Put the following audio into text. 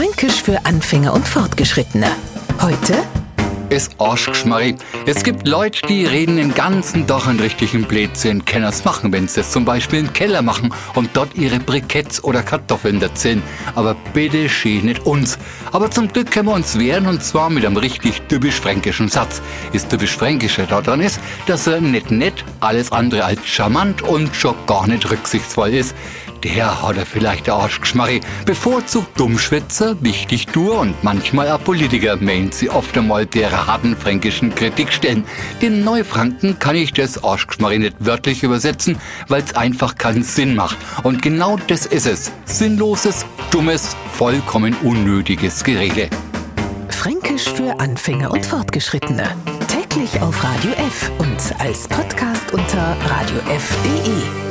Fränkisch für Anfänger und Fortgeschrittene. Heute ist Arschgeschmarri. Es gibt Leute, die reden den ganzen Tag einen richtigen Blödsinn. Kenners machen, wenn sie das zum Beispiel im Keller machen und dort ihre Briketts oder Kartoffeln erzählen. Aber bitte schön nicht uns. Aber zum Glück können wir uns wehren und zwar mit einem richtig typisch fränkischen Satz. Das typisch Fränkische daran ist, dass er nicht nett, alles andere als charmant und schon gar nicht rücksichtsvoll ist. Der hat er vielleicht der Arschgeschmarri. Bevorzugt Dummschwätzer, wichtig Dur und manchmal auch Politiker, meint sie oft einmal der harten fränkischen Kritik stellen. Den Neufranken kann ich das Arschgeschmarri nicht wörtlich übersetzen, weil es einfach keinen Sinn macht. Und genau das ist es. Sinnloses, dummes, vollkommen unnötiges Gerede. Fränkisch für Anfänger und Fortgeschrittene. Täglich auf Radio F und als Podcast unter radiof.de.